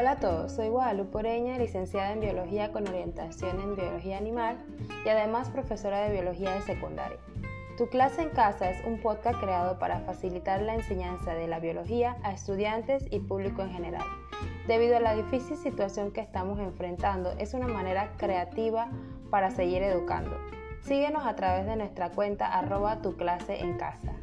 Hola a todos, soy Guadalupe Oreña, licenciada en Biología con orientación en Biología Animal y además profesora de Biología de secundaria. Tu clase en casa es un podcast creado para facilitar la enseñanza de la biología a estudiantes y público en general. Debido a la difícil situación que estamos enfrentando, es una manera creativa para seguir educando. Síguenos a través de nuestra cuenta arroba tu clase en casa.